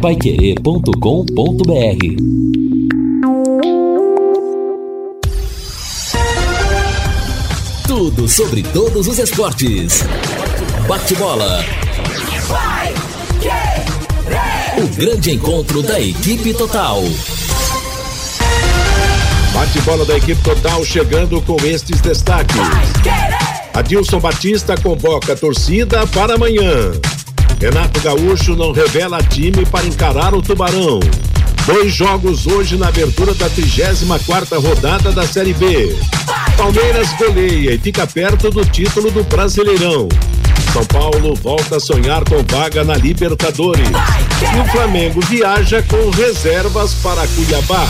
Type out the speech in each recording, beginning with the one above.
paiquerê.com.br Tudo sobre todos os esportes. Bate-bola. O grande encontro da equipe total. Bate-bola da equipe total chegando com estes destaques. Adilson Batista convoca a torcida para amanhã. Renato Gaúcho não revela time para encarar o Tubarão. Dois jogos hoje na abertura da 34 rodada da Série B. Palmeiras goleia e fica perto do título do Brasileirão. São Paulo volta a sonhar com vaga na Libertadores. E o Flamengo viaja com reservas para Cuiabá.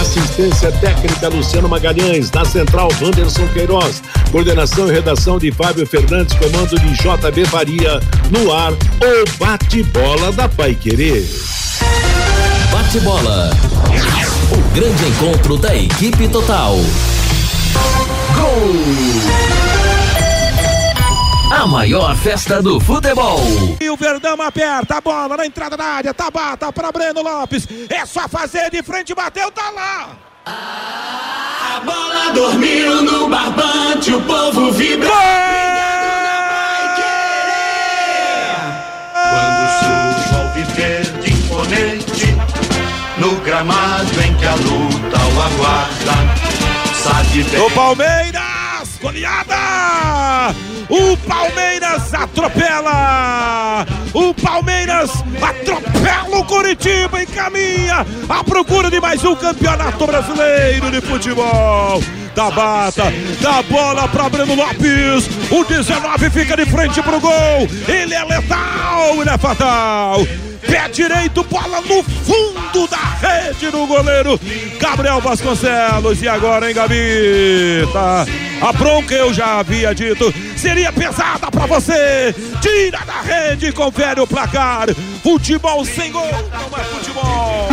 Assistência técnica Luciano Magalhães, na central Wanderson Queiroz, coordenação e redação de Fábio Fernandes, comando de JB Faria, no ar, o bate-bola da Pai Querer. Bate-bola. O grande encontro da equipe total. Gol! A maior festa do futebol. E o Verdão aperta a bola na entrada da área. Tabata para Breno Lopes. É só fazer de frente, bateu, tá lá. A bola dormiu no barbante, o povo vibra. Quando surge o viver de imponente, no gramado em que a luta o aguarda, sabe bem. O Palmeiras, goleada! O Palmeiras atropela! O Palmeiras atropela o Curitiba e caminha à procura de mais um campeonato brasileiro de futebol. Tabata, dá bola para Breno Lopes. O 19 fica de frente pro gol. Ele é letal, ele é fatal. Pé direito, bola no fundo da rede do goleiro Gabriel Vasconcelos. E agora, hein, Gavita? A bronca eu já havia dito. Seria pesada para você. Tira da rede confere o placar. Futebol sem gol não é futebol.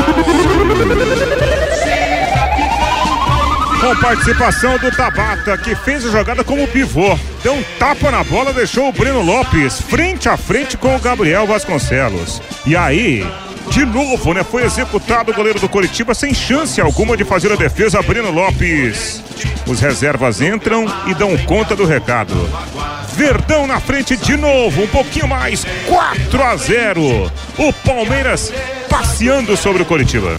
Com participação do Tabata, que fez a jogada como pivô. Deu um tapa na bola, deixou o Breno Lopes frente a frente com o Gabriel Vasconcelos. E aí, de novo, né? Foi executado o goleiro do Coritiba sem chance alguma de fazer a defesa, Breno Lopes. Os reservas entram e dão conta do recado. Verdão na frente de novo, um pouquinho mais, 4 a 0. O Palmeiras passeando sobre o Coritiba.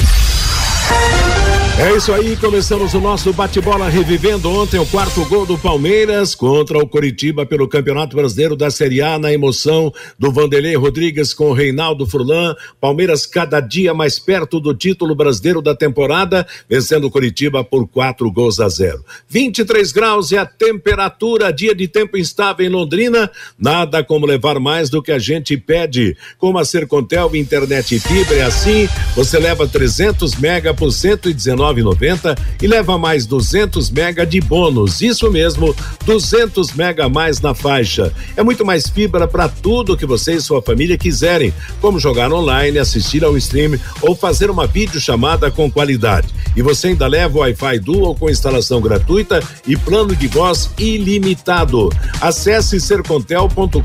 É isso aí, começamos o nosso bate-bola revivendo ontem o quarto gol do Palmeiras contra o Coritiba pelo Campeonato Brasileiro da Série A na emoção do Vanderlei Rodrigues com o Reinaldo Furlan. Palmeiras cada dia mais perto do título brasileiro da temporada, vencendo o Coritiba por quatro gols a zero. 23 graus é a temperatura, dia de tempo instável em Londrina, nada como levar mais do que a gente pede. Com a Sercontel internet e fibra é assim, você leva 300 mega por 119 9,90 e leva mais 200 mega de bônus. Isso mesmo, 200 mega a mais na faixa. É muito mais fibra para tudo que você e sua família quiserem, como jogar online, assistir ao stream ou fazer uma videochamada com qualidade. E você ainda leva o Wi-Fi Dual com instalação gratuita e plano de voz ilimitado. Acesse sercontel.com.br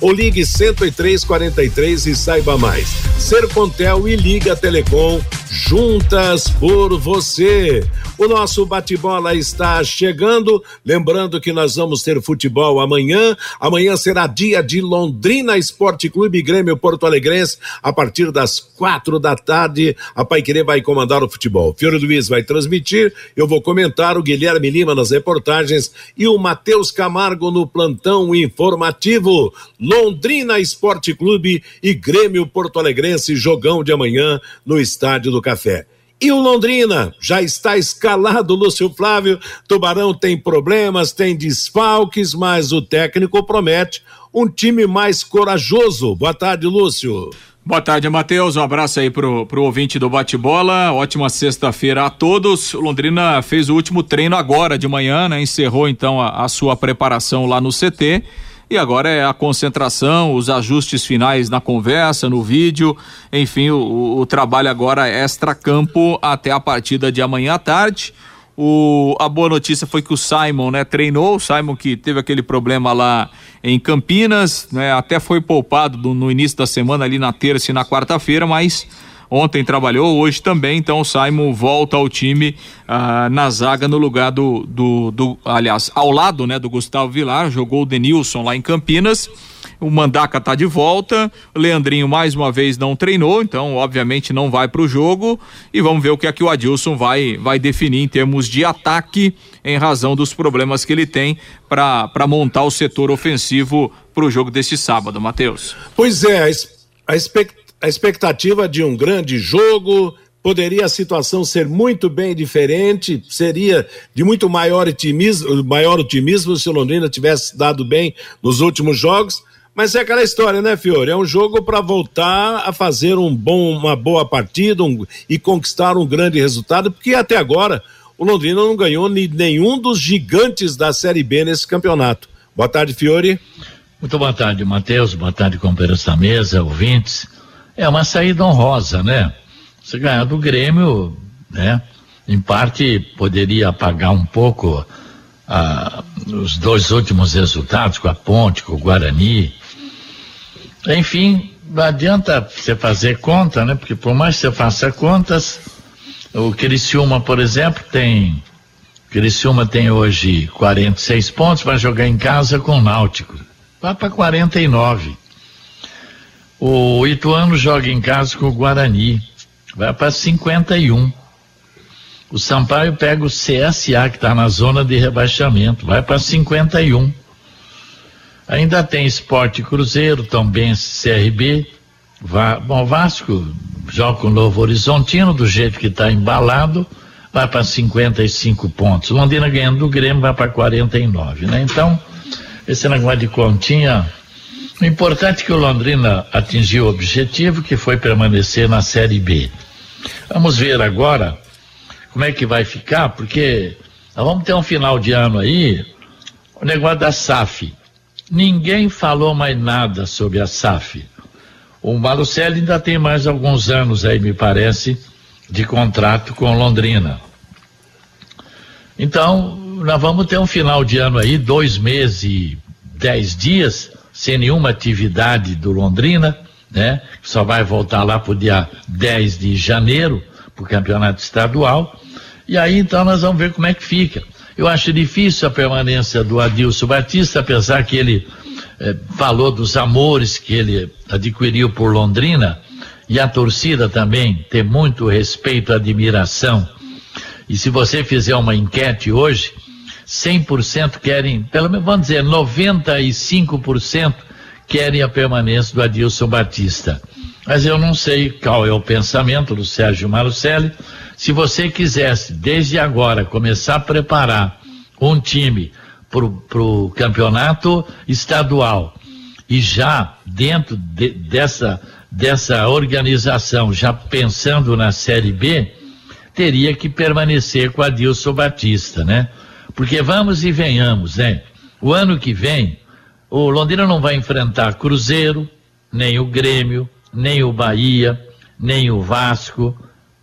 ou ligue 10343 e saiba mais. Sercontel e Liga Telecom juntas por você. O nosso bate-bola está chegando. Lembrando que nós vamos ter futebol amanhã. Amanhã será dia de Londrina Esporte Clube Grêmio Porto Alegrense, a partir das quatro da tarde. A Pai Querer vai comandar o futebol. Fiore Luiz vai transmitir. Eu vou comentar o Guilherme Lima nas reportagens e o Matheus Camargo no plantão informativo. Londrina Esporte Clube e Grêmio Porto Alegrense, jogão de amanhã no Estádio do Café. E o Londrina já está escalado, Lúcio Flávio. Tubarão tem problemas, tem desfalques, mas o técnico promete um time mais corajoso. Boa tarde, Lúcio. Boa tarde, Matheus. Um abraço aí pro, pro ouvinte do bate-bola. Ótima sexta-feira a todos. Londrina fez o último treino agora de manhã, né? Encerrou então a, a sua preparação lá no CT. E agora é a concentração, os ajustes finais na conversa, no vídeo, enfim, o, o trabalho agora extra-campo até a partida de amanhã à tarde. O, a boa notícia foi que o Simon, né, treinou, o Simon que teve aquele problema lá em Campinas, né, até foi poupado do, no início da semana ali na terça e na quarta-feira, mas ontem trabalhou, hoje também, então o Simon volta ao time ah, na zaga no lugar do, do, do, aliás, ao lado, né, do Gustavo Vilar, jogou o Denilson lá em Campinas. O Mandaca está de volta, o Leandrinho mais uma vez não treinou, então obviamente não vai para o jogo. E vamos ver o que é que o Adilson vai vai definir em termos de ataque em razão dos problemas que ele tem para montar o setor ofensivo para o jogo deste sábado, Matheus. Pois é, a, a expectativa de um grande jogo, poderia a situação ser muito bem diferente, seria de muito maior otimismo, maior otimismo se o Londrina tivesse dado bem nos últimos jogos, mas é aquela história, né, Fiore? É um jogo para voltar a fazer um bom, uma boa partida um, e conquistar um grande resultado, porque até agora o Londrina não ganhou nenhum dos gigantes da Série B nesse campeonato. Boa tarde, Fiore. Muito boa tarde, Matheus. Boa tarde, companheiros da mesa, ouvintes. É uma saída honrosa, né? Você ganhar do Grêmio, né? Em parte poderia apagar um pouco ah, os dois últimos resultados com a Ponte, com o Guarani, enfim, não adianta você fazer conta, né? Porque por mais que você faça contas, o Criciúma, por exemplo, tem. Criciúma tem hoje 46 pontos, vai jogar em casa com o Náutico. Vai para 49. O Ituano joga em casa com o Guarani. Vai para 51. O Sampaio pega o CSA, que está na zona de rebaixamento. Vai para 51. Ainda tem Esporte Cruzeiro, também CRB. Va Bom, Vasco joga com o Novo Horizontino, do jeito que está embalado, vai para 55 pontos. Londrina ganhando do Grêmio vai para 49, né? Então, esse negócio de continha. O importante é que o Londrina atingiu o objetivo, que foi permanecer na Série B. Vamos ver agora como é que vai ficar, porque nós vamos ter um final de ano aí, o negócio da SAF. Ninguém falou mais nada sobre a SAF. O Malucelli ainda tem mais alguns anos aí, me parece, de contrato com Londrina. Então, nós vamos ter um final de ano aí, dois meses e dez dias, sem nenhuma atividade do Londrina, né? Só vai voltar lá para o dia 10 de janeiro, para o campeonato estadual. E aí então nós vamos ver como é que fica. Eu acho difícil a permanência do Adilson Batista, apesar que ele eh, falou dos amores que ele adquiriu por Londrina e a torcida também tem muito respeito, admiração. E se você fizer uma enquete hoje, 100% querem, pelo menos vamos dizer, 95% querem a permanência do Adilson Batista. Mas eu não sei qual é o pensamento do Sérgio Marucelli, se você quisesse, desde agora, começar a preparar um time para o campeonato estadual e já dentro de, dessa, dessa organização, já pensando na Série B, teria que permanecer com a Dilson Batista, né? Porque vamos e venhamos, né? O ano que vem, o Londrina não vai enfrentar Cruzeiro, nem o Grêmio, nem o Bahia, nem o Vasco,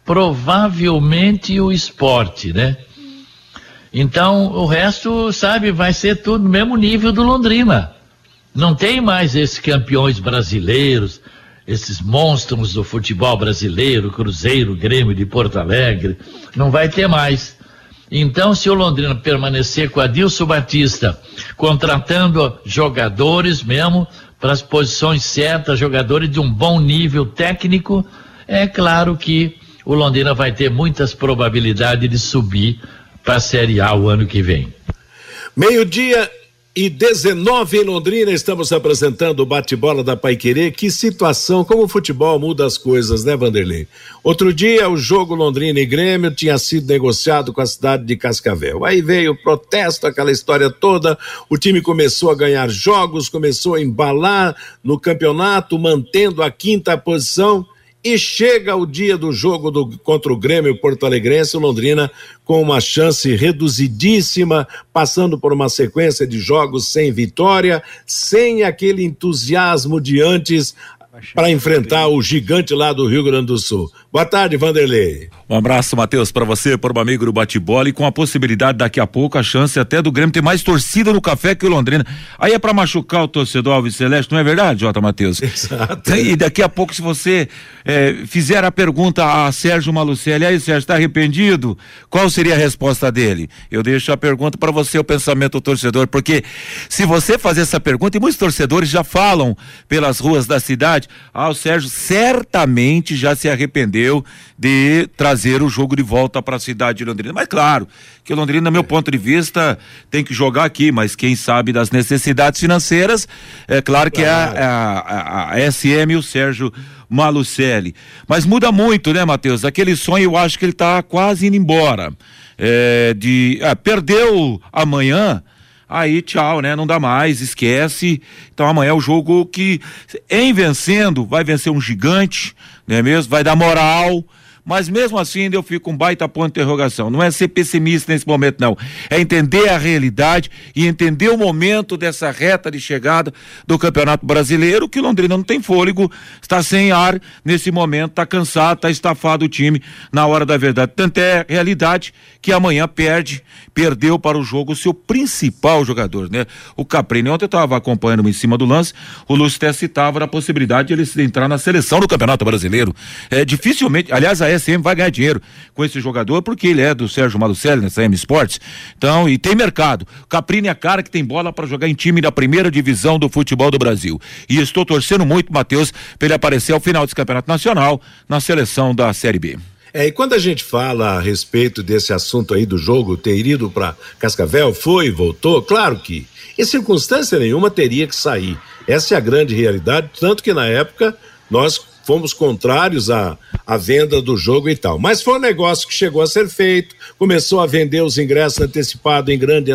provavelmente o esporte, né? Então, o resto, sabe, vai ser tudo no mesmo nível do Londrina. Não tem mais esses campeões brasileiros, esses monstros do futebol brasileiro, Cruzeiro, Grêmio de Porto Alegre, não vai ter mais. Então, se o Londrina permanecer com a Dilson Batista, contratando jogadores mesmo para as posições certas, jogadores de um bom nível técnico, é claro que o Londrina vai ter muitas probabilidades de subir para a Série A o ano que vem. Meio-dia e 19 em Londrina, estamos apresentando o bate-bola da Paiquerê. Que situação, como o futebol muda as coisas, né, Vanderlei? Outro dia, o jogo Londrina e Grêmio tinha sido negociado com a cidade de Cascavel. Aí veio o protesto, aquela história toda. O time começou a ganhar jogos, começou a embalar no campeonato, mantendo a quinta posição e chega o dia do jogo do, contra o Grêmio Porto Alegrense, o Londrina com uma chance reduzidíssima, passando por uma sequência de jogos sem vitória, sem aquele entusiasmo de antes, para enfrentar o gigante lá do Rio Grande do Sul. Boa tarde, Vanderlei. Um abraço, Matheus, para você, por um amigo do bate-bola e com a possibilidade daqui a pouco, a chance até do Grêmio ter mais torcida no café que o Londrina. Aí é para machucar o torcedor Alves Celeste, não é verdade, Jota Matheus? Exato. E daqui a pouco, se você é, fizer a pergunta a Sérgio Malucelli, aí Sérgio, está arrependido? Qual seria a resposta dele? Eu deixo a pergunta para você, o pensamento do torcedor, porque se você fazer essa pergunta, e muitos torcedores já falam pelas ruas da cidade, ah, o Sérgio certamente já se arrependeu de trazer o jogo de volta para a cidade de Londrina. Mas claro, que Londrina, meu ponto de vista, tem que jogar aqui, mas quem sabe das necessidades financeiras, é claro que é a, a, a, a SM e o Sérgio Malucelli. Mas muda muito, né, Matheus? Aquele sonho, eu acho que ele está quase indo embora. É, de ah, perdeu amanhã, aí tchau, né? Não dá mais, esquece. Então amanhã é o jogo que, em vencendo, vai vencer um gigante, não é mesmo? Vai dar moral. Mas mesmo assim ainda eu fico com um baita ponto de interrogação. Não é ser pessimista nesse momento, não. É entender a realidade e entender o momento dessa reta de chegada do Campeonato Brasileiro, que Londrina não tem fôlego, está sem ar nesse momento, está cansado, está estafado o time na hora da verdade. Tanto é realidade que amanhã perde, perdeu para o jogo o seu principal jogador, né? O Caprini. Ontem estava acompanhando em cima do lance, o Lúcio até citava a possibilidade de ele entrar na seleção do Campeonato Brasileiro. É dificilmente, aliás, a SM vai ganhar dinheiro com esse jogador porque ele é do Sérgio Malucelli nessa M Sports. Então, e tem mercado. Caprini é cara que tem bola para jogar em time da primeira divisão do futebol do Brasil. E estou torcendo muito, Matheus, para ele aparecer ao final desse campeonato nacional na seleção da Série B. É, e quando a gente fala a respeito desse assunto aí do jogo ter ido para Cascavel, foi, voltou, claro que em circunstância nenhuma teria que sair. Essa é a grande realidade, tanto que na época nós fomos contrários à, à venda do jogo e tal. Mas foi um negócio que chegou a ser feito, começou a vender os ingressos antecipados em grande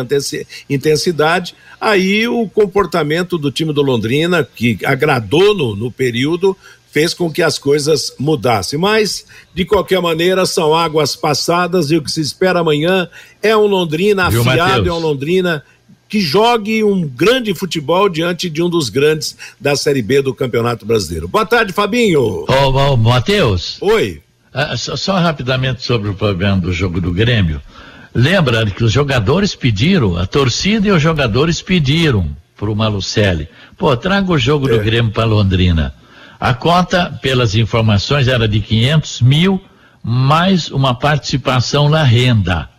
intensidade. Aí o comportamento do time do Londrina, que agradou no, no período, fez com que as coisas mudassem. Mas, de qualquer maneira, são águas passadas e o que se espera amanhã é um Londrina Viu, afiado, Mateus? é um Londrina que jogue um grande futebol diante de um dos grandes da Série B do Campeonato Brasileiro. Boa tarde, Fabinho. Ô, ô Matheus. Oi. Ah, só, só rapidamente sobre o problema do jogo do Grêmio. Lembra que os jogadores pediram, a torcida e os jogadores pediram pro Malucelli. Pô, traga o jogo do Grêmio para Londrina. A conta, pelas informações, era de 500 mil, mais uma participação na renda.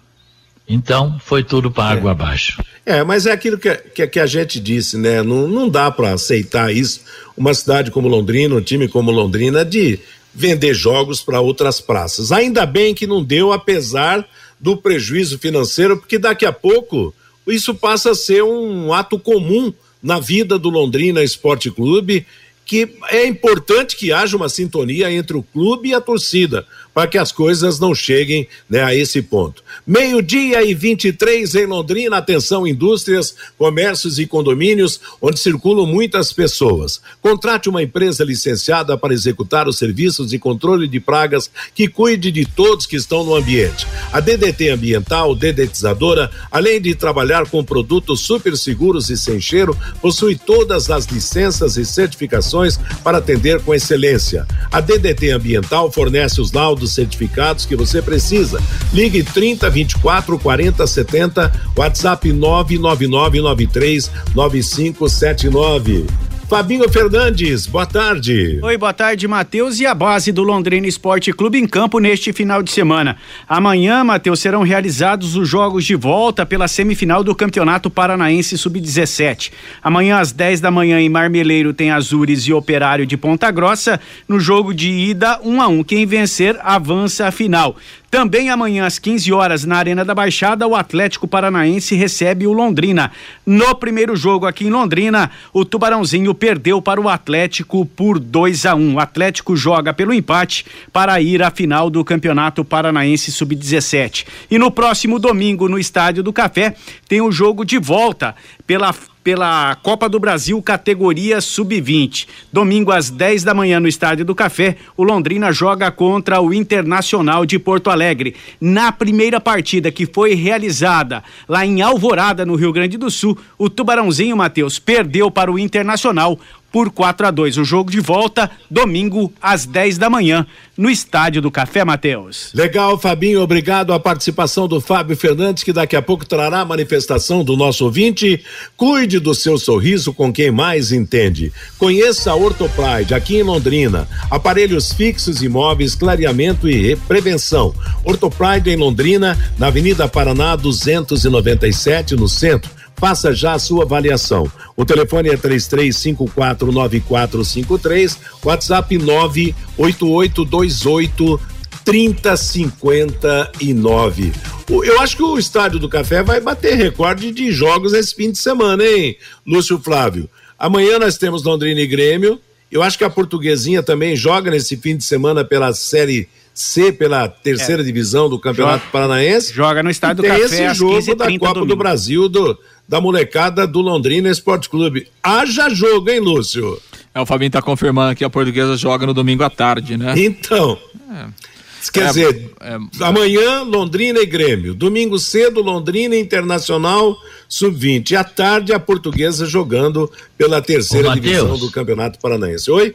Então, foi tudo para água abaixo. É, mas é aquilo que, que, que a gente disse, né? Não, não dá para aceitar isso. Uma cidade como Londrina, um time como Londrina, de vender jogos para outras praças. Ainda bem que não deu, apesar do prejuízo financeiro, porque daqui a pouco isso passa a ser um ato comum na vida do Londrina Esporte Clube, que é importante que haja uma sintonia entre o clube e a torcida, para que as coisas não cheguem né, a esse ponto. Meio-dia e 23 em Londrina, atenção, indústrias, comércios e condomínios, onde circulam muitas pessoas. Contrate uma empresa licenciada para executar os serviços de controle de pragas que cuide de todos que estão no ambiente. A DDT Ambiental, dedetizadora, além de trabalhar com produtos super seguros e sem cheiro, possui todas as licenças e certificações para atender com excelência. A DDT Ambiental fornece os laudos certificados que você precisa. Ligue 30 24 40 70, WhatsApp 99993 9579. Fabinho Fernandes, boa tarde. Oi, boa tarde, Matheus. E a base do Londrina Esporte Clube em campo neste final de semana. Amanhã, Matheus, serão realizados os jogos de volta pela semifinal do Campeonato Paranaense Sub-17. Amanhã, às 10 da manhã, em Marmeleiro, tem Azures e Operário de Ponta Grossa. No jogo de ida, 1 um a 1 um. Quem vencer, avança a final. Também amanhã às 15 horas na Arena da Baixada, o Atlético Paranaense recebe o Londrina. No primeiro jogo aqui em Londrina, o Tubarãozinho perdeu para o Atlético por 2 a 1. Um. O Atlético joga pelo empate para ir à final do Campeonato Paranaense Sub-17. E no próximo domingo, no Estádio do Café, tem o jogo de volta pela pela Copa do Brasil categoria sub-20. Domingo às 10 da manhã no Estádio do Café, o Londrina joga contra o Internacional de Porto Alegre. Na primeira partida que foi realizada lá em Alvorada, no Rio Grande do Sul, o Tubarãozinho Matheus perdeu para o Internacional por 4 a 2. O jogo de volta domingo às 10 da manhã no estádio do Café Mateus. Legal, Fabinho, obrigado a participação do Fábio Fernandes, que daqui a pouco trará a manifestação do nosso ouvinte. Cuide do seu sorriso com quem mais entende. Conheça a Ortopride aqui em Londrina. Aparelhos fixos, imóveis, clareamento e prevenção. Ortopride em Londrina, na Avenida Paraná 297, no centro. Faça já a sua avaliação. O telefone é 33549453, WhatsApp 98828 3059. Eu acho que o Estádio do Café vai bater recorde de jogos esse fim de semana, hein, Lúcio Flávio? Amanhã nós temos Londrina e Grêmio. Eu acho que a Portuguesinha também joga nesse fim de semana pela Série C, pela terceira é. divisão do Campeonato joga, Paranaense. Joga no Estádio do Café. esse jogo da Copa domingo. do Brasil do, da molecada do Londrina Esporte Clube. Haja jogo, hein, Lúcio? É, o Fabinho tá confirmando que a portuguesa joga no domingo à tarde, né? Então. É. Quer é, dizer, é, amanhã Londrina e Grêmio, domingo cedo Londrina Internacional Sub-20 e à tarde a Portuguesa jogando pela terceira Ô, divisão do Campeonato Paranaense. Oi?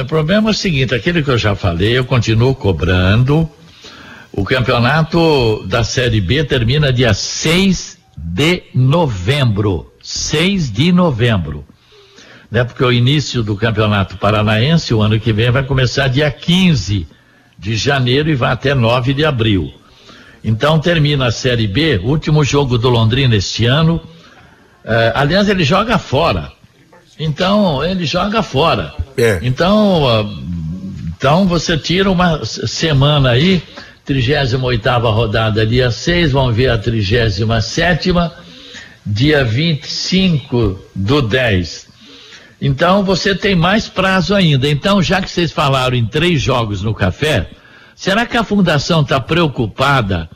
O problema é o seguinte, aquilo que eu já falei, eu continuo cobrando. O campeonato da Série B termina dia 6 de novembro. 6 de novembro. Né? Porque o início do Campeonato Paranaense, o ano que vem, vai começar dia 15 de janeiro e vai até 9 de abril. Então termina a Série B, último jogo do Londrina este ano. Eh, aliás, ele joga fora. Então, ele joga fora. É. Então, uh, então você tira uma semana aí, 38 rodada, dia 6, vamos ver a 37, dia 25 do 10. Então você tem mais prazo ainda. Então, já que vocês falaram em três jogos no café, será que a fundação está preocupada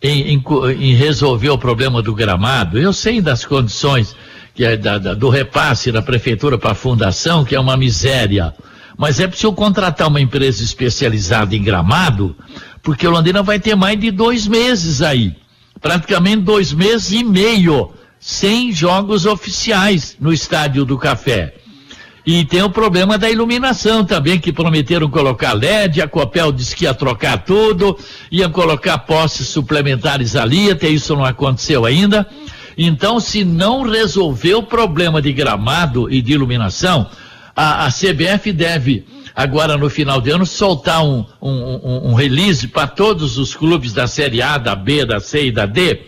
em, em, em, resolver o problema do gramado? Eu sei das condições que é da, da, do repasse da prefeitura para a fundação, que é uma miséria. Mas é preciso contratar uma empresa especializada em gramado, porque o Londrina vai ter mais de dois meses aí. Praticamente dois meses e meio sem jogos oficiais no Estádio do Café. E tem o problema da iluminação também, que prometeram colocar LED, a Copel disse que ia trocar tudo, ia colocar postes suplementares ali, até isso não aconteceu ainda. Então, se não resolver o problema de gramado e de iluminação, a, a CBF deve, agora no final de ano, soltar um, um, um, release para todos os clubes da Série A, da B, da C e da D,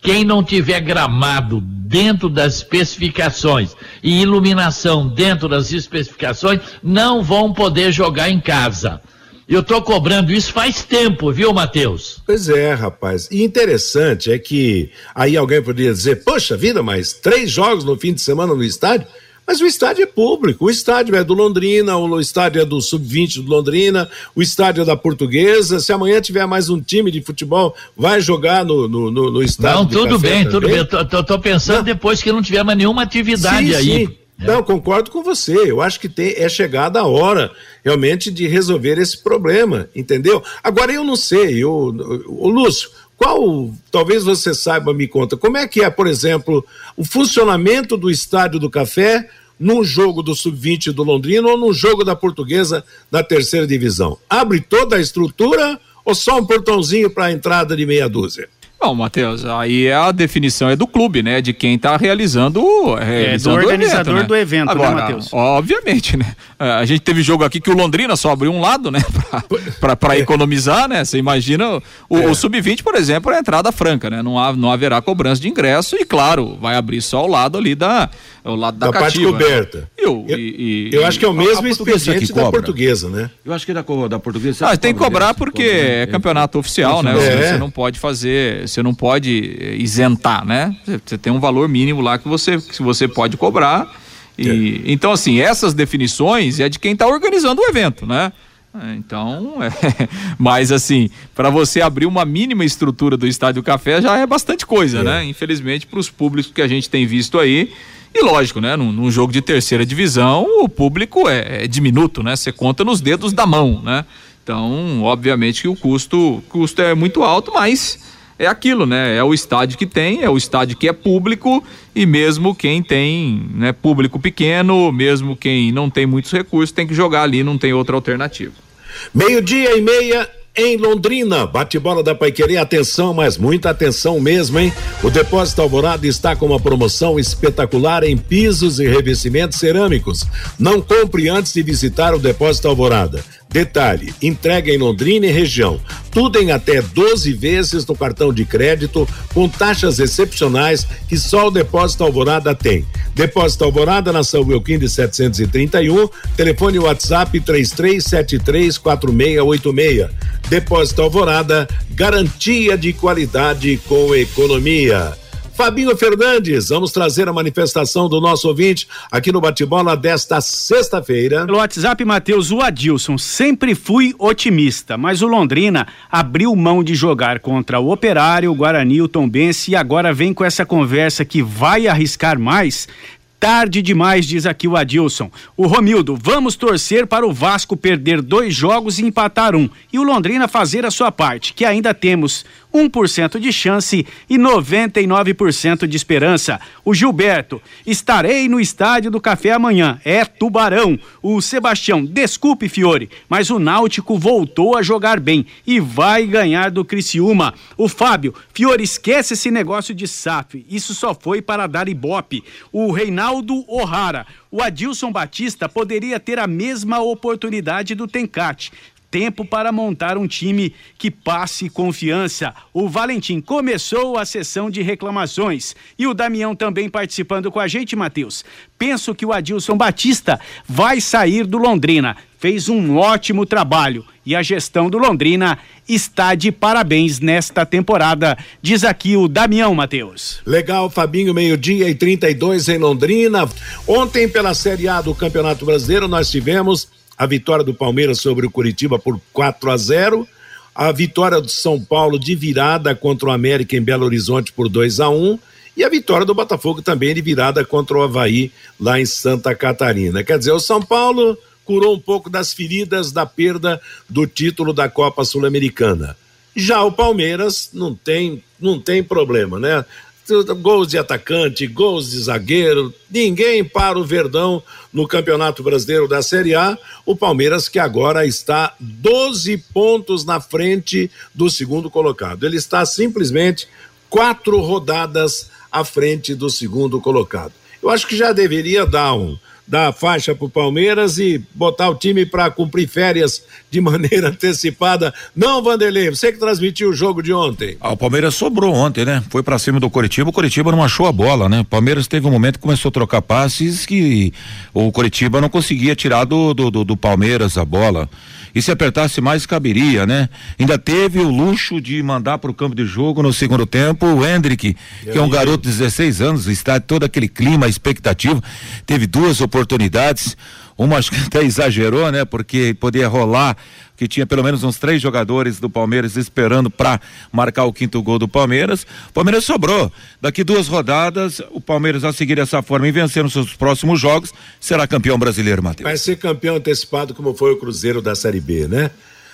quem não tiver gramado dentro das especificações e iluminação dentro das especificações não vão poder jogar em casa. Eu estou cobrando isso faz tempo, viu, Matheus? Pois é, rapaz. E interessante é que aí alguém poderia dizer: Poxa vida, mas três jogos no fim de semana no estádio? Mas o estádio é público, o estádio é do Londrina, o estádio é do Sub-20 do Londrina, o estádio é da Portuguesa. Se amanhã tiver mais um time de futebol, vai jogar no, no, no, no estádio. Não, tudo bem, também. tudo bem. Tô, tô, tô pensando não. depois que não tiver mais nenhuma atividade sim, aí. Sim. É. Não, concordo com você. Eu acho que tem, é chegada a hora realmente de resolver esse problema, entendeu? Agora eu não sei, eu, o Lúcio, qual, talvez você saiba, me conta, como é que é, por exemplo, o funcionamento do Estádio do Café num jogo do Sub-20 do Londrina ou num jogo da Portuguesa da terceira divisão? Abre toda a estrutura ou só um portãozinho para a entrada de meia dúzia? Bom, Matheus, aí a definição é do clube, né? De quem está realizando, realizando é, do organizador evento, né? do evento, né, Agora, né, Matheus? Obviamente, né? É, a gente teve jogo aqui que o Londrina só abriu um lado, né? Para é. economizar, né? Você imagina o, é. o Sub-20, por exemplo, é entrada franca, né? Não, há, não haverá cobrança de ingresso e, claro, vai abrir só o lado ali da, o lado da, da parte né? coberta. Né? Eu, eu, e, eu acho que é o mesmo expediente da portuguesa, né? Eu acho que é da, da portuguesa. Ah, tem que cobrar porque né? é campeonato oficial, né? É. Você não pode fazer, você não pode eh, isentar, né? Você tem um valor mínimo lá que você, que você pode cobrar. E, é. Então, assim, essas definições é de quem está organizando o evento, né? Então, é, mas assim, para você abrir uma mínima estrutura do Estádio Café já é bastante coisa, é. né? Infelizmente, para os públicos que a gente tem visto aí, e lógico, né? Num, num jogo de terceira divisão, o público é, é, diminuto, né? Você conta nos dedos da mão, né? Então, obviamente que o custo, custo é muito alto, mas é aquilo, né? É o estádio que tem, é o estádio que é público e mesmo quem tem né, público pequeno, mesmo quem não tem muitos recursos, tem que jogar ali, não tem outra alternativa. Meio-dia e meia em Londrina. Bate-bola da Paiquerê, atenção, mas muita atenção mesmo, hein? O Depósito Alvorada está com uma promoção espetacular em pisos e revestimentos cerâmicos. Não compre antes de visitar o Depósito Alvorada. Detalhe: entrega em Londrina e região. Tudo em até 12 vezes no cartão de crédito, com taxas excepcionais que só o Depósito Alvorada tem. Depósito Alvorada na São Wilquim 731, telefone WhatsApp 33734686. Depósito Alvorada, garantia de qualidade com economia. Fabinho Fernandes, vamos trazer a manifestação do nosso ouvinte aqui no bate-bola desta sexta-feira. Pelo WhatsApp, Matheus, o Adilson, sempre fui otimista, mas o Londrina abriu mão de jogar contra o Operário, o Guarani, o Tombense e agora vem com essa conversa que vai arriscar mais. Tarde demais, diz aqui o Adilson. O Romildo, vamos torcer para o Vasco perder dois jogos e empatar um. E o Londrina fazer a sua parte, que ainda temos 1% de chance e 99% de esperança. O Gilberto, estarei no estádio do Café amanhã. É Tubarão. O Sebastião, desculpe, Fiore, mas o Náutico voltou a jogar bem e vai ganhar do Criciúma. O Fábio, Fiore, esquece esse negócio de SAF. Isso só foi para dar ibope. O Reinaldo O'Hara, o Adilson Batista poderia ter a mesma oportunidade do Tencate tempo para montar um time que passe confiança. O Valentim começou a sessão de reclamações e o Damião também participando com a gente, Matheus. Penso que o Adilson Batista vai sair do Londrina. Fez um ótimo trabalho e a gestão do Londrina está de parabéns nesta temporada, diz aqui o Damião Matheus. Legal, Fabinho, meio-dia e 32 em Londrina. Ontem, pela Série A do Campeonato Brasileiro, nós tivemos a vitória do Palmeiras sobre o Curitiba por 4 a 0, a vitória do São Paulo de virada contra o América em Belo Horizonte por 2 a 1 e a vitória do Botafogo também de virada contra o Havaí lá em Santa Catarina. Quer dizer, o São Paulo curou um pouco das feridas da perda do título da Copa Sul-Americana. Já o Palmeiras não tem, não tem problema, né? gols de atacante, gols de zagueiro, ninguém para o Verdão no Campeonato Brasileiro da Série A. O Palmeiras que agora está 12 pontos na frente do segundo colocado. Ele está simplesmente quatro rodadas à frente do segundo colocado. Eu acho que já deveria dar um, dar a faixa para o Palmeiras e botar o time para cumprir férias de maneira antecipada. Não, Vanderlei, você que transmitiu o jogo de ontem. Ah, o Palmeiras sobrou ontem, né? Foi para cima do Coritiba, o Coritiba não achou a bola, né? O Palmeiras teve um momento que começou a trocar passes que o Coritiba não conseguia tirar do, do, do, do Palmeiras a bola e se apertasse mais caberia, né? Ainda teve o luxo de mandar para o campo de jogo no segundo tempo o Hendrick, que é um garoto de 16 anos, está todo aquele clima, expectativa, teve duas oportunidades, uma acho que até exagerou, né? Porque podia rolar que tinha pelo menos uns três jogadores do Palmeiras esperando para marcar o quinto gol do Palmeiras. O Palmeiras sobrou. Daqui duas rodadas, o Palmeiras a seguir essa forma e vencer nos seus próximos jogos, será campeão brasileiro, Matheus. Vai ser campeão antecipado como foi o Cruzeiro da Série B, né?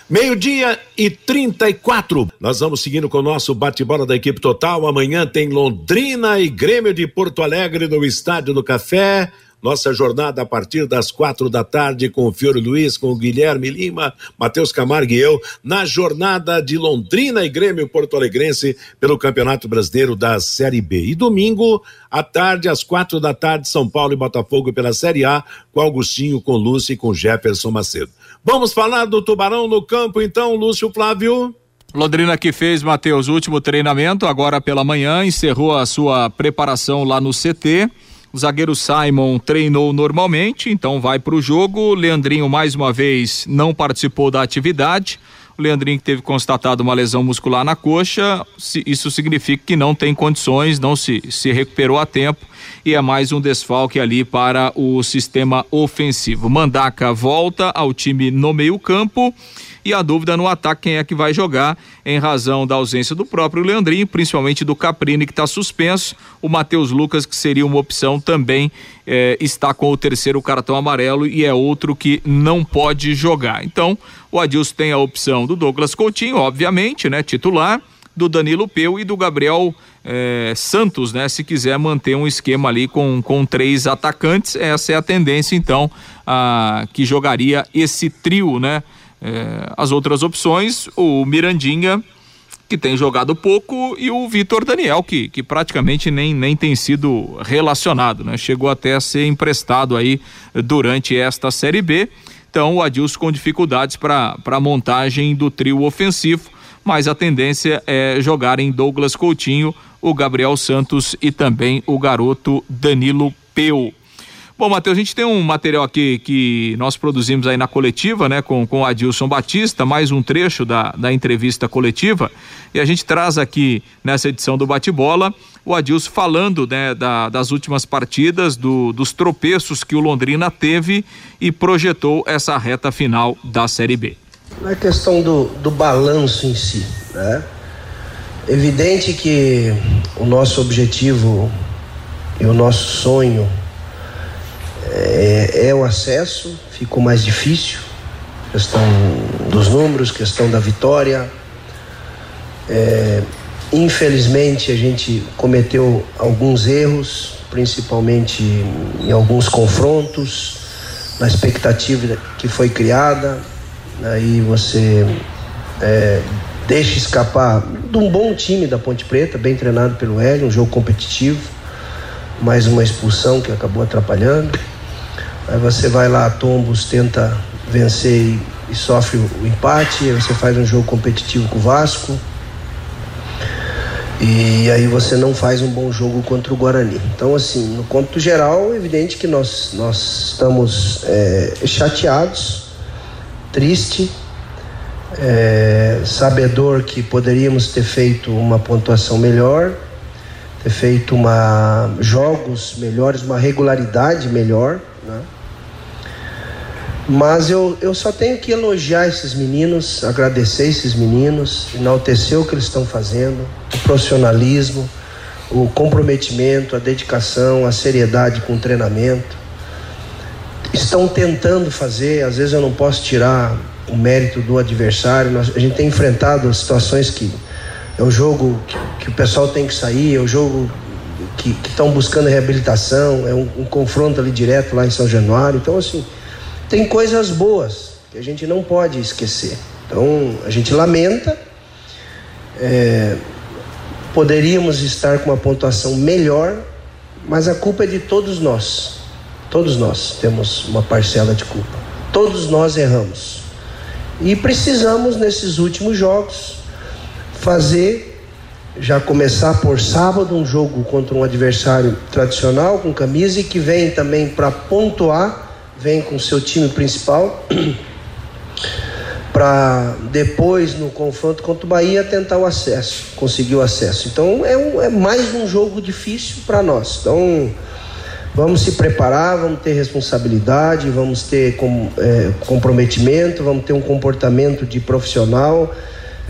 Meio-dia e 34. Nós vamos seguindo com o nosso bate-bola da equipe total. Amanhã tem Londrina e Grêmio de Porto Alegre no Estádio do Café. Nossa jornada a partir das quatro da tarde com o Fiore Luiz, com o Guilherme Lima, Matheus Camargo e eu, na jornada de Londrina e Grêmio Porto Alegrense pelo Campeonato Brasileiro da Série B. E domingo, à tarde, às quatro da tarde, São Paulo e Botafogo pela Série A, com Augustinho, com Lúcio e com Jefferson Macedo. Vamos falar do Tubarão no campo, então, Lúcio Flávio. Londrina que fez, Matheus, último treinamento, agora pela manhã, encerrou a sua preparação lá no CT. O zagueiro Simon treinou normalmente, então vai para o jogo. Leandrinho, mais uma vez, não participou da atividade. O Leandrinho que teve constatado uma lesão muscular na coxa, isso significa que não tem condições, não se, se recuperou a tempo e é mais um desfalque ali para o sistema ofensivo. Mandaca volta ao time no meio-campo e a dúvida no ataque quem é que vai jogar em razão da ausência do próprio Leandrinho, principalmente do Caprini que está suspenso, o Matheus Lucas que seria uma opção também eh, está com o terceiro cartão amarelo e é outro que não pode jogar. Então o Adilson tem a opção do Douglas Coutinho, obviamente, né, titular do Danilo Peu e do Gabriel é, Santos, né? Se quiser manter um esquema ali com, com três atacantes, essa é a tendência, então, a, que jogaria esse trio, né? É, as outras opções, o Mirandinha, que tem jogado pouco, e o Vitor Daniel, que, que praticamente nem, nem tem sido relacionado, né? Chegou até a ser emprestado aí durante esta Série B. Então, o Adilson com dificuldades para a montagem do trio ofensivo, mas a tendência é jogar em Douglas Coutinho, o Gabriel Santos e também o garoto Danilo Peu. Bom, Matheus, a gente tem um material aqui que nós produzimos aí na coletiva, né, com, com o Adilson Batista, mais um trecho da, da entrevista coletiva, e a gente traz aqui nessa edição do Bate-Bola o Adilson falando, né, da, das últimas partidas, do, dos tropeços que o Londrina teve e projetou essa reta final da Série B. Na questão do, do balanço em si, né? Evidente que o nosso objetivo e o nosso sonho é, é o acesso, ficou mais difícil, questão dos números, questão da vitória. É, infelizmente a gente cometeu alguns erros, principalmente em alguns confrontos, na expectativa que foi criada. Aí você é, deixa escapar de um bom time da Ponte Preta, bem treinado pelo Hélio, um jogo competitivo, mais uma expulsão que acabou atrapalhando. Aí você vai lá, Tombos, tenta vencer e, e sofre o empate, aí você faz um jogo competitivo com o Vasco. E aí você não faz um bom jogo contra o Guarani. Então, assim, no cômputo geral, é evidente que nós, nós estamos é, chateados, triste, é, sabedor que poderíamos ter feito uma pontuação melhor, ter feito uma jogos melhores, uma regularidade melhor, né? Mas eu, eu só tenho que elogiar esses meninos, agradecer esses meninos, enaltecer o que eles estão fazendo, o profissionalismo, o comprometimento, a dedicação, a seriedade com o treinamento. Estão tentando fazer, às vezes eu não posso tirar o mérito do adversário. A gente tem enfrentado situações que é o jogo que, que o pessoal tem que sair, é o jogo que estão buscando reabilitação, é um, um, confronto ali direto lá em São Januário. Então, assim, tem coisas boas que a gente não pode esquecer. Então, a gente lamenta. É, poderíamos estar com uma pontuação melhor, mas a culpa é de todos nós. Todos nós temos uma parcela de culpa. Todos nós erramos. E precisamos, nesses últimos jogos, fazer, já começar por sábado, um jogo contra um adversário tradicional, com camisa, e que vem também para pontuar, vem com seu time principal, para depois, no confronto contra o Bahia, tentar o acesso, conseguir o acesso. Então, é, um, é mais um jogo difícil para nós. Então Vamos se preparar, vamos ter responsabilidade, vamos ter com, é, comprometimento, vamos ter um comportamento de profissional,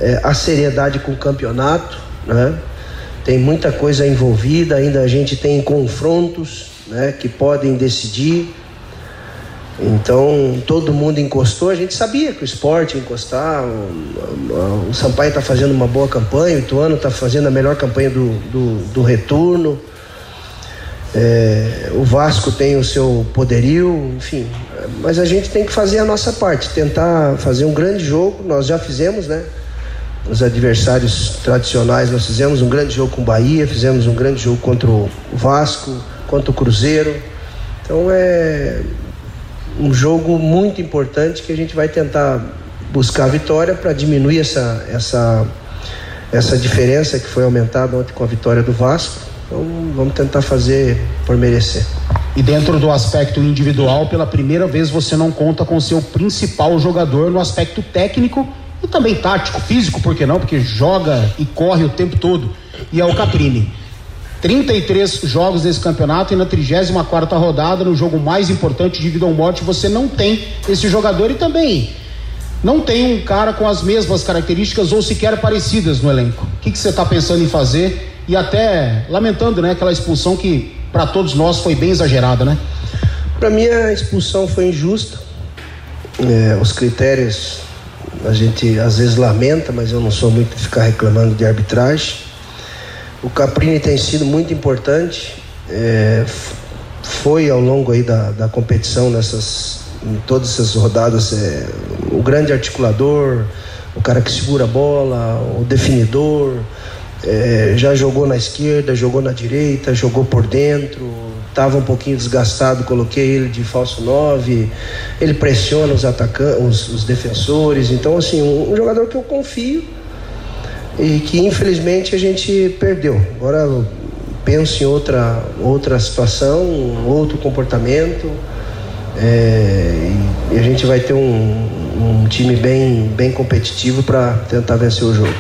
é, a seriedade com o campeonato, né? Tem muita coisa envolvida, ainda a gente tem confrontos, né? Que podem decidir. Então todo mundo encostou, a gente sabia que o esporte ia encostar, o, o Sampaio está fazendo uma boa campanha, o Ituano está fazendo a melhor campanha do, do, do retorno. É, o Vasco tem o seu poderio, enfim. Mas a gente tem que fazer a nossa parte, tentar fazer um grande jogo. Nós já fizemos, né? Os adversários tradicionais, nós fizemos um grande jogo com o Bahia, fizemos um grande jogo contra o Vasco, contra o Cruzeiro. Então é um jogo muito importante que a gente vai tentar buscar a vitória para diminuir essa, essa, essa diferença que foi aumentada ontem com a vitória do Vasco então vamos tentar fazer por merecer. E dentro do aspecto individual, pela primeira vez você não conta com seu principal jogador no aspecto técnico e também tático, físico, por que não? Porque joga e corre o tempo todo. E é o Caprini. 33 jogos desse campeonato e na 34 rodada, no jogo mais importante de vida ou morte, você não tem esse jogador e também não tem um cara com as mesmas características ou sequer parecidas no elenco. O que, você está pensando em fazer e até lamentando, né, aquela expulsão que para todos nós foi bem exagerada, né? Para mim a expulsão foi injusta. É, os critérios a gente às vezes lamenta, mas eu não sou muito de ficar reclamando de arbitragem. O Caprini tem sido muito importante, é, foi ao longo aí da, da competição nessas em todas essas rodadas é, o grande articulador, o cara que segura a bola, o definidor, é, já jogou na esquerda, jogou na direita, jogou por dentro, estava um pouquinho desgastado, coloquei ele de falso 9, ele pressiona os atacantes, os, os defensores, então assim, um, um, jogador que eu confio e que infelizmente a gente perdeu. Agora penso em outra, outra situação, outro comportamento. É, e a gente vai ter um, um time bem, bem competitivo para tentar vencer o jogo.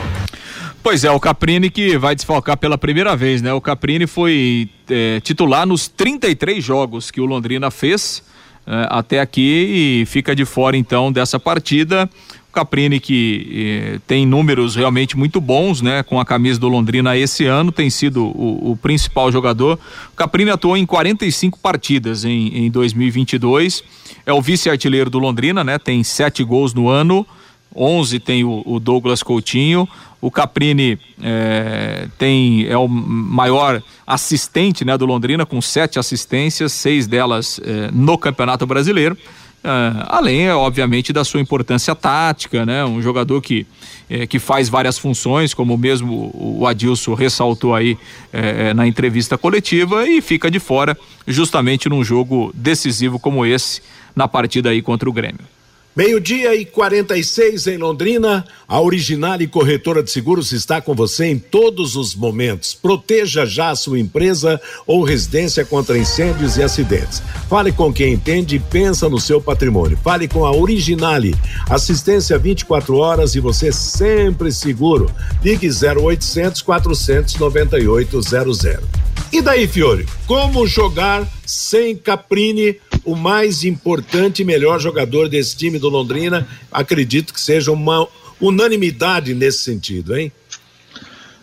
Pois é, o Caprini que vai desfalcar pela primeira vez, né? O Caprini foi é, titular nos 33 jogos que o Londrina fez é, até aqui e fica de fora então dessa partida. Caprini que eh, tem números realmente muito bons, né? Com a camisa do Londrina esse ano, tem sido o, o principal jogador. O Caprini atuou em 45 partidas em, em 2022. É o vice-artilheiro do Londrina, né? Tem sete gols no ano. 11 tem o, o Douglas Coutinho. O Caprini é, tem é o maior assistente né, do Londrina, com sete assistências, seis delas é, no Campeonato Brasileiro. Uh, além, obviamente, da sua importância tática, né? Um jogador que, eh, que faz várias funções, como mesmo o Adilson ressaltou aí eh, na entrevista coletiva, e fica de fora justamente num jogo decisivo como esse, na partida aí contra o Grêmio. Meio-dia e 46 em Londrina. A Original e Corretora de Seguros está com você em todos os momentos. Proteja já a sua empresa ou residência contra incêndios e acidentes. Fale com quem entende e pensa no seu patrimônio. Fale com a Originale. Assistência 24 horas e você sempre seguro. Ligue 0800 498 00. E daí, Fiore? Como jogar sem Caprini? O mais importante e melhor jogador desse time do Londrina. Acredito que seja uma unanimidade nesse sentido, hein?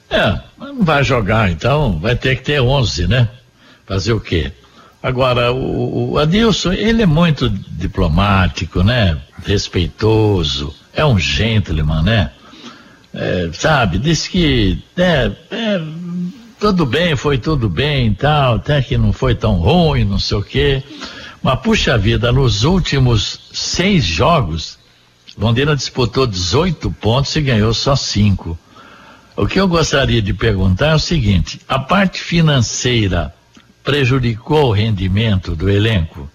É, não vai jogar, então vai ter que ter 11, né? Fazer o quê? Agora, o, o Adilson, ele é muito diplomático, né? Respeitoso, é um gentleman, né? É, sabe, disse que é, é, tudo bem, foi tudo bem e tal, até que não foi tão ruim, não sei o quê. Mas puxa vida, nos últimos seis jogos, Londrina disputou 18 pontos e ganhou só cinco. O que eu gostaria de perguntar é o seguinte: a parte financeira prejudicou o rendimento do elenco?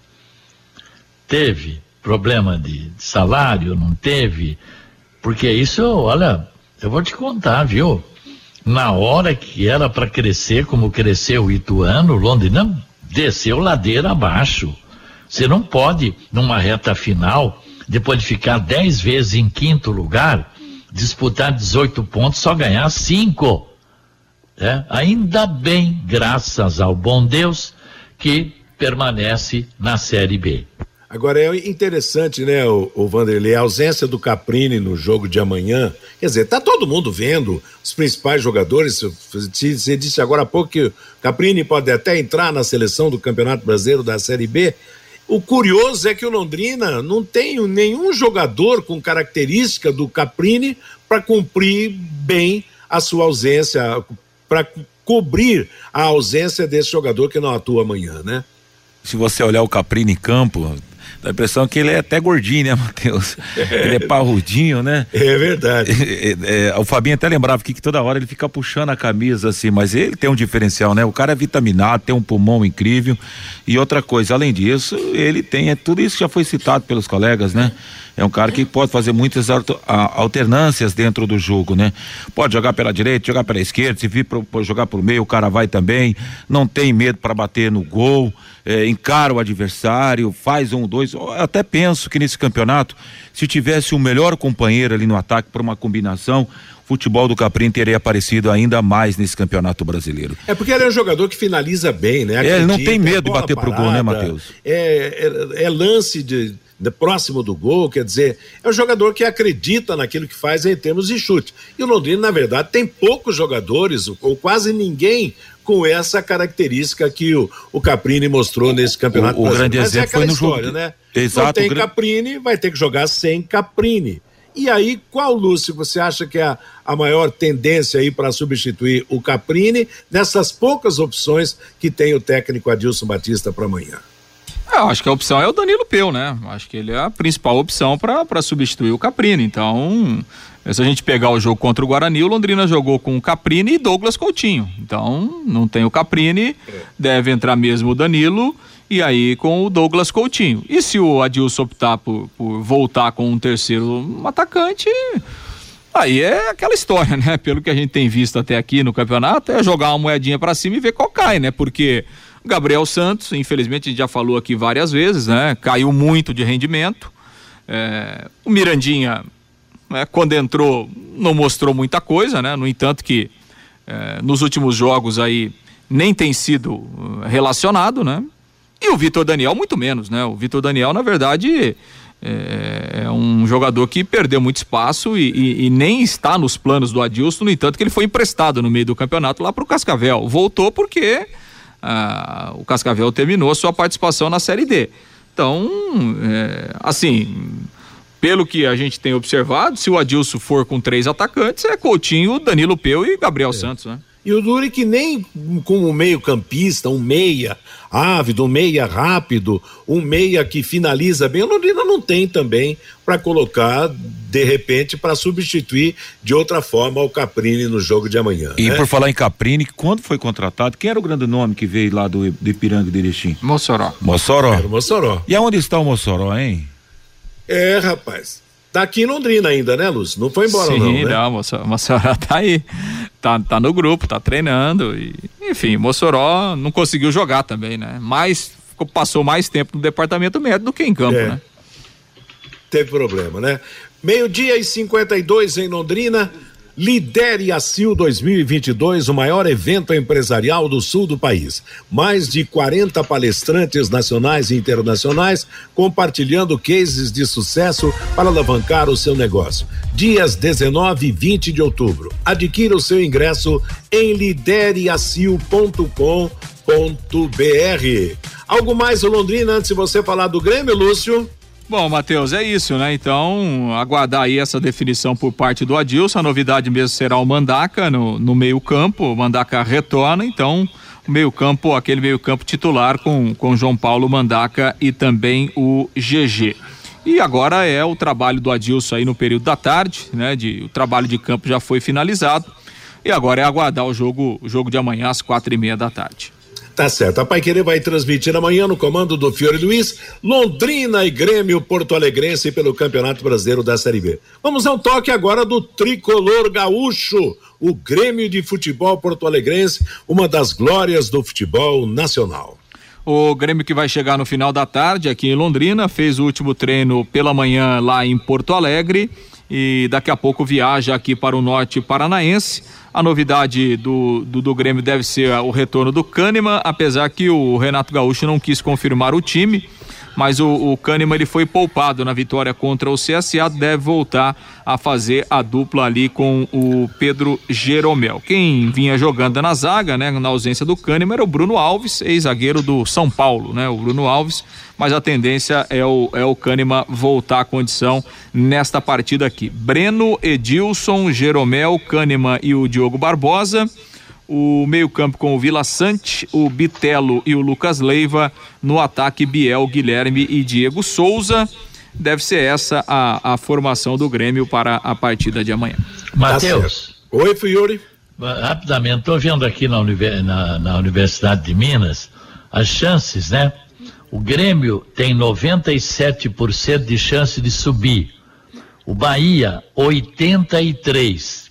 Teve problema de salário? Não teve? Porque isso, olha, eu vou te contar, viu? Na hora que era para crescer como cresceu o Ituano, Londrina desceu ladeira abaixo. Você não pode, numa reta final, depois de ficar dez vezes em quinto lugar, disputar 18 pontos, só ganhar cinco. É? Ainda bem, graças ao bom Deus, que permanece na Série B. Agora é interessante, né, o, o Vanderlei, a ausência do Caprini no jogo de amanhã. Quer dizer, tá todo mundo vendo os principais jogadores. Você disse agora há pouco que o Caprini pode até entrar na seleção do Campeonato Brasileiro da Série B. O curioso é que o Londrina não tem nenhum jogador com característica do Caprini para cumprir bem a sua ausência, para cobrir a ausência desse jogador que não atua amanhã, né? Se você olhar o Caprini em campo, Dá a impressão que ele é até gordinho, né, Matheus? Ele é parrudinho, né? É verdade. É, é, o Fabinho até lembrava que, que, toda hora ele fica puxando a camisa assim, mas ele tem um diferencial, né? O cara é vitaminado, tem um pulmão incrível. E outra coisa, além disso, ele tem, é, tudo isso já foi citado pelos colegas, né? É um cara que pode fazer muitas alternâncias dentro do jogo, né? Pode jogar pela direita, jogar pela esquerda, se vir pro, jogar por meio, o cara vai também. Não tem medo para bater no gol, é, encara o adversário, faz um, dois. Eu até penso que nesse campeonato, se tivesse um melhor companheiro ali no ataque para uma combinação, futebol do Caprim teria aparecido ainda mais nesse campeonato brasileiro. É porque ele é um jogador que finaliza bem, né? Acredita, é, ele não tem medo de bater parada, pro gol, né, Matheus? É, é, é, lance de, de próximo do gol, quer dizer, é um jogador que acredita naquilo que faz em termos de chute. E o Londrina, na verdade, tem poucos jogadores, ou quase ninguém, com essa característica que o, o Caprini mostrou nesse campeonato. O, o grande Mas é exemplo é foi no história, jogo. né? Exato. Não tem Caprini, vai ter que jogar sem Caprini. E aí, qual Lúcio você acha que é a, a maior tendência aí para substituir o Caprini nessas poucas opções que tem o técnico Adilson Batista para amanhã? É, acho que a opção é o Danilo Peu, né? Acho que ele é a principal opção para substituir o Caprini. Então, se a gente pegar o jogo contra o Guarani, o Londrina jogou com o Caprini e Douglas Coutinho. Então, não tem o Caprini, deve entrar mesmo o Danilo e aí com o Douglas Coutinho. E se o Adilson optar por, por voltar com um terceiro atacante, aí é aquela história, né? Pelo que a gente tem visto até aqui no campeonato, é jogar uma moedinha para cima e ver qual cai, né? Porque Gabriel Santos, infelizmente a gente já falou aqui várias vezes, né? Caiu muito de rendimento. É, o Mirandinha, né, quando entrou, não mostrou muita coisa, né? No entanto que é, nos últimos jogos aí nem tem sido uh, relacionado, né? E o Vitor Daniel, muito menos, né? O Vitor Daniel, na verdade, é, é, um jogador que perdeu muito espaço e, e, e, nem está nos planos do Adilson, no entanto, que ele foi emprestado no meio do campeonato lá para o Cascavel. Voltou porque ah, o Cascavel terminou a sua participação na Série D. Então, é, assim, pelo que a gente tem observado, se o Adilson for com três atacantes, é Coutinho, Danilo Peu e Gabriel é. Santos, né? E o Duri que nem como meio campista, um meia ávido, um meia rápido, um meia que finaliza bem, o Londrina não tem também para colocar de repente para substituir de outra forma o Caprini no jogo de amanhã. E né? por falar em Caprini, quando foi contratado, quem era o grande nome que veio lá do, do Ipiranga de Erechim? Mossoró. Mossoró. Era o Mossoró. E aonde está o Mossoró, hein? É, rapaz. Tá aqui em Londrina ainda, né, Lúcio? Não foi embora Sim, não, né? não, Mossoró tá aí. Tá, tá no grupo, tá treinando e, enfim, Mossoró não conseguiu jogar também, né? Mas passou mais tempo no departamento médico do que em campo, é. né? Teve problema, né? Meio-dia e 52 em Londrina. Lidere a CIL 2022, o maior evento empresarial do sul do país. Mais de 40 palestrantes nacionais e internacionais compartilhando cases de sucesso para alavancar o seu negócio. Dias 19 e 20 de outubro. Adquira o seu ingresso em lidereacil.com.br. Algo mais, Londrina, antes de você falar do Grêmio, Lúcio? Bom, Matheus, é isso, né? Então, aguardar aí essa definição por parte do Adilson. A novidade mesmo será o Mandaca no, no meio-campo. O Mandaca retorna, então, meio-campo, aquele meio-campo titular com, com João Paulo Mandaca e também o GG. E agora é o trabalho do Adilson aí no período da tarde, né? De, o trabalho de campo já foi finalizado. E agora é aguardar o jogo, o jogo de amanhã às quatro e meia da tarde. Tá certo. A Pai Querer vai transmitir amanhã no comando do Fiore Luiz, Londrina e Grêmio Porto Alegrense pelo Campeonato Brasileiro da Série B. Vamos ao toque agora do tricolor gaúcho, o Grêmio de Futebol Porto Alegrense, uma das glórias do futebol nacional. O Grêmio que vai chegar no final da tarde aqui em Londrina, fez o último treino pela manhã lá em Porto Alegre e daqui a pouco viaja aqui para o norte paranaense a novidade do, do, do Grêmio deve ser o retorno do Kahneman, apesar que o Renato Gaúcho não quis confirmar o time mas o, o Kahneman ele foi poupado na vitória contra o CSA, deve voltar a fazer a dupla ali com o Pedro Jeromel. Quem vinha jogando na zaga, né, na ausência do Kahneman, era o Bruno Alves, ex-zagueiro do São Paulo, né, o Bruno Alves, mas a tendência é o, é o Kahneman voltar à condição nesta partida aqui. Breno, Edilson, Jeromel, Kahneman e o Diogo Barbosa o meio-campo com o Vila Sante, o Bitelo e o Lucas Leiva, no ataque Biel, Guilherme e Diego Souza. Deve ser essa a, a formação do Grêmio para a partida de amanhã. Matheus. Tá Oi, Fiore. Rapidamente, estou vendo aqui na, na, na Universidade de Minas as chances, né? O Grêmio tem 97% de chance de subir. O Bahia, 83%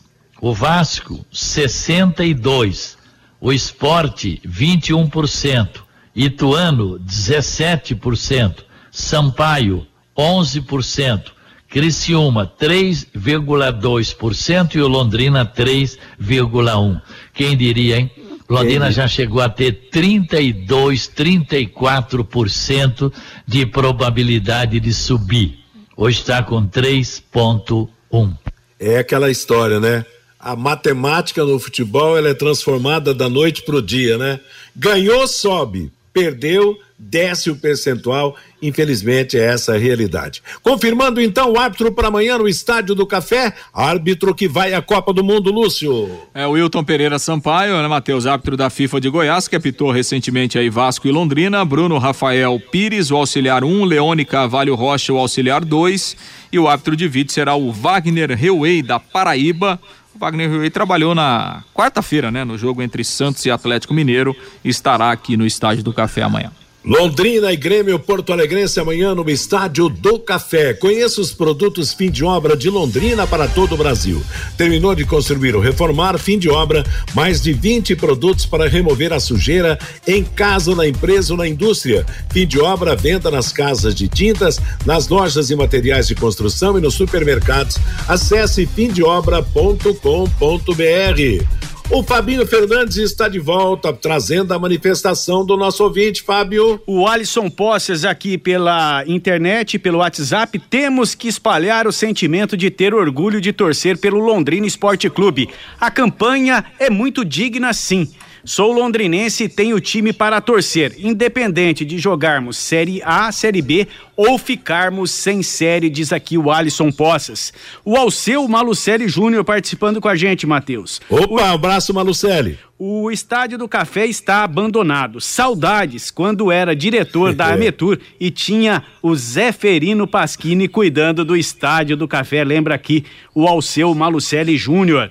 o Vasco 62, o Esporte 21%, Ituano 17%, Sampaio 11%, Criciúma 3,2% e o Londrina 3,1%. Quem diria, hein? Londrina já chegou a ter 32, 34% de probabilidade de subir. Hoje está com 3,1. É aquela história, né? a matemática no futebol ela é transformada da noite para o dia, né? Ganhou, sobe, perdeu, desce o percentual. Infelizmente, é essa a realidade. Confirmando então o árbitro para amanhã no Estádio do Café, árbitro que vai à Copa do Mundo, Lúcio. É o Wilton Pereira Sampaio, né, Matheus, árbitro da FIFA de Goiás, que apitou recentemente aí Vasco e Londrina, Bruno Rafael Pires, o auxiliar 1, um, Leone Carvalho Rocha, o auxiliar 2, e o árbitro de vídeo será o Wagner Reuei da Paraíba. O Wagner Reuei trabalhou na quarta-feira, né, no jogo entre Santos e Atlético Mineiro, estará aqui no Estádio do Café amanhã. Londrina e Grêmio Porto Alegrense amanhã no Estádio do Café. Conheça os produtos fim de obra de Londrina para todo o Brasil. Terminou de construir ou reformar, fim de obra, mais de 20 produtos para remover a sujeira em casa, na empresa ou na indústria. Fim de obra, venda nas casas de tintas, nas lojas e materiais de construção e nos supermercados. Acesse fimdeobra.com.br. O Fabinho Fernandes está de volta, trazendo a manifestação do nosso ouvinte, Fábio. O Alisson Posses aqui pela internet, pelo WhatsApp, temos que espalhar o sentimento de ter orgulho de torcer pelo Londrina Esporte Clube. A campanha é muito digna, sim. Sou londrinense e tenho time para torcer, independente de jogarmos Série A, Série B ou ficarmos sem série, diz aqui o Alisson Poças. O Alceu Malucelli Júnior participando com a gente, Matheus. Opa, o... abraço Malucelli. O estádio do Café está abandonado. Saudades quando era diretor da Ametur e tinha o Zé Ferino Pasquini cuidando do estádio do Café. Lembra aqui o Alceu Malucelli Júnior.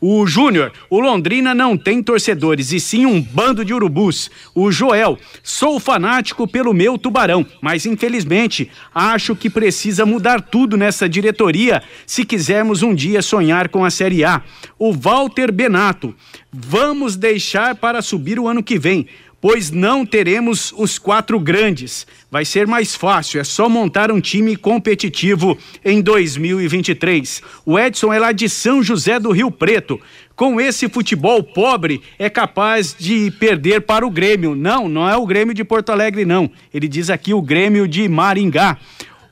O Júnior, o Londrina não tem torcedores e sim um bando de urubus. O Joel, sou fanático pelo meu tubarão, mas infelizmente acho que precisa mudar tudo nessa diretoria se quisermos um dia sonhar com a Série A. O Walter Benato, vamos deixar para subir o ano que vem pois não teremos os quatro grandes. Vai ser mais fácil, é só montar um time competitivo em 2023. O Edson é lá de São José do Rio Preto. Com esse futebol pobre, é capaz de perder para o Grêmio. Não, não é o Grêmio de Porto Alegre, não. Ele diz aqui o Grêmio de Maringá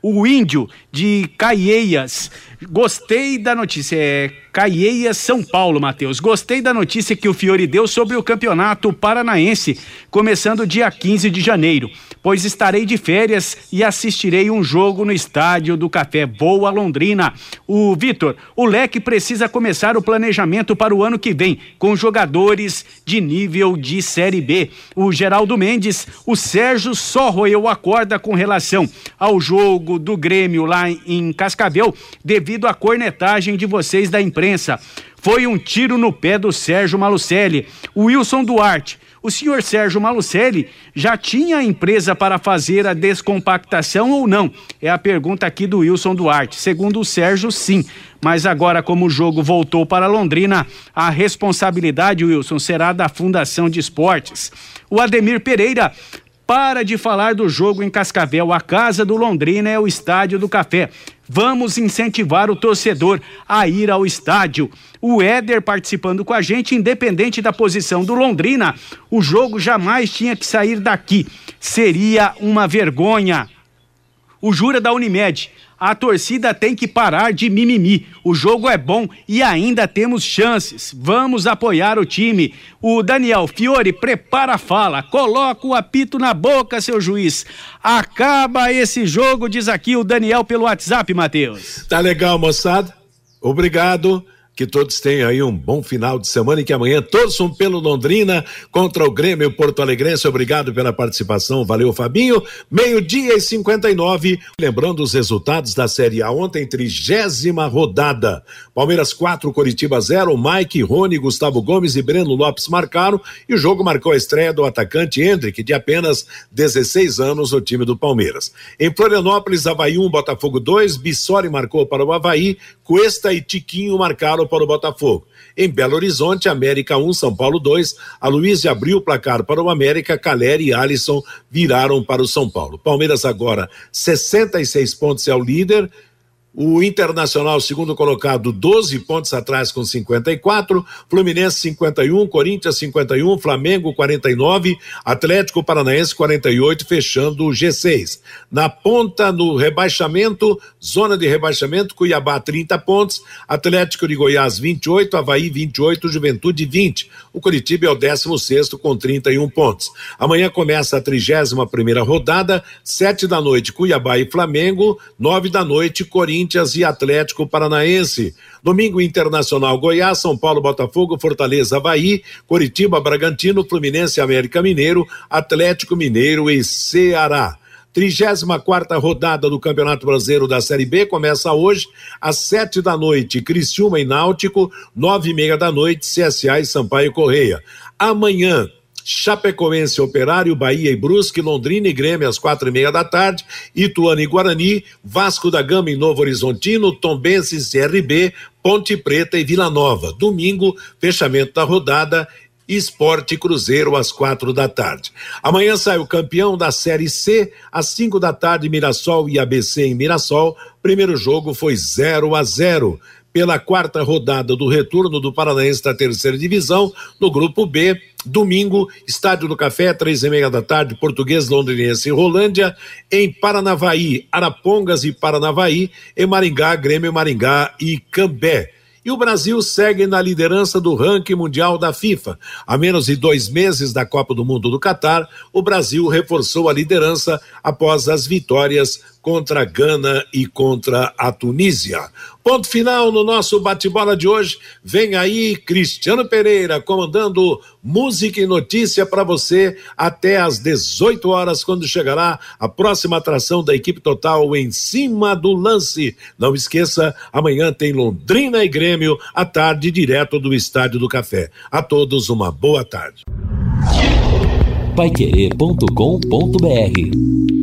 o Índio de Caieias. Gostei da notícia. É Caieias, São Paulo, Matheus. Gostei da notícia que o Fiore deu sobre o Campeonato Paranaense, começando dia 15 de janeiro, pois estarei de férias e assistirei um jogo no estádio do Café Boa Londrina. O Vitor, o Leque precisa começar o planejamento para o ano que vem, com jogadores de nível de Série B. O Geraldo Mendes, o Sérgio só roeu a corda com relação ao jogo do Grêmio lá em Cascavel, devido à cornetagem de vocês da imprensa. Foi um tiro no pé do Sérgio Malucelli. Wilson Duarte. O senhor Sérgio Malucelli já tinha a empresa para fazer a descompactação ou não? É a pergunta aqui do Wilson Duarte. Segundo o Sérgio, sim. Mas agora, como o jogo voltou para Londrina, a responsabilidade, Wilson, será da Fundação de Esportes. O Ademir Pereira para de falar do jogo em Cascavel. A casa do Londrina é o Estádio do Café. Vamos incentivar o torcedor a ir ao estádio. O Éder participando com a gente, independente da posição do Londrina, o jogo jamais tinha que sair daqui. Seria uma vergonha. O Jura da Unimed a torcida tem que parar de mimimi. O jogo é bom e ainda temos chances. Vamos apoiar o time. O Daniel Fiore prepara a fala. Coloca o apito na boca, seu juiz. Acaba esse jogo, diz aqui o Daniel pelo WhatsApp, Matheus. Tá legal, moçada. Obrigado. Que todos tenham aí um bom final de semana e que amanhã torçam pelo Londrina contra o Grêmio Porto Alegrense. Obrigado pela participação. Valeu, Fabinho. Meio-dia e 59. Lembrando os resultados da Série A ontem, trigésima rodada. Palmeiras 4, Coritiba 0. Mike, Rony, Gustavo Gomes e Breno Lopes marcaram. E o jogo marcou a estreia do atacante Hendrick, de apenas 16 anos, no time do Palmeiras. Em Florianópolis, Havaí 1, Botafogo 2. Bissori marcou para o Havaí. Cuesta e Tiquinho marcaram para o Botafogo. Em Belo Horizonte, América 1, São Paulo 2. A Luiz abriu o placar para o América, Caleri e Alisson viraram para o São Paulo. Palmeiras agora 66 pontos é o líder. O Internacional, segundo colocado, 12 pontos atrás com 54. Fluminense 51, Corinthians 51, Flamengo 49, Atlético Paranaense 48, fechando o G6. Na ponta, no rebaixamento, zona de rebaixamento, Cuiabá 30 pontos, Atlético de Goiás 28, Havaí 28, Juventude 20. O Curitiba é o 16 com 31 pontos. Amanhã começa a 31 primeira rodada, sete da noite, Cuiabá e Flamengo, nove da noite, Corinthians. E Atlético Paranaense. Domingo Internacional Goiás, São Paulo, Botafogo, Fortaleza, Havaí, Coritiba, Bragantino, Fluminense, América Mineiro, Atlético Mineiro e Ceará. 34 rodada do Campeonato Brasileiro da Série B. Começa hoje às sete da noite. Criciúma e Náutico, nove e meia da noite, CSA e Sampaio Correia. Amanhã, Chapecoense, Operário, Bahia e Brusque, Londrina e Grêmio às quatro e meia da tarde, Ituano e Guarani, Vasco da Gama e Novo Horizontino, Tombense, CRB, Ponte Preta e Vila Nova. Domingo, fechamento da rodada Esporte Cruzeiro às quatro da tarde. Amanhã sai o campeão da Série C às cinco da tarde, Mirassol e ABC em Mirassol. Primeiro jogo foi 0 a 0 pela quarta rodada do retorno do Paranaense da terceira divisão, no grupo B, domingo, Estádio do Café, três e meia da tarde, Português, Londrinense e Rolândia, em Paranavaí, Arapongas e Paranavaí, em Maringá, Grêmio, Maringá e Cambé. E o Brasil segue na liderança do ranking mundial da FIFA. A menos de dois meses da Copa do Mundo do Catar, o Brasil reforçou a liderança após as vitórias contra a Gana e contra a Tunísia. Ponto final no nosso bate-bola de hoje. Vem aí Cristiano Pereira comandando música e notícia para você até às 18 horas, quando chegará a próxima atração da equipe total em cima do lance. Não esqueça, amanhã tem Londrina e Grêmio à tarde, direto do Estádio do Café. A todos uma boa tarde. Paiquerê.com.br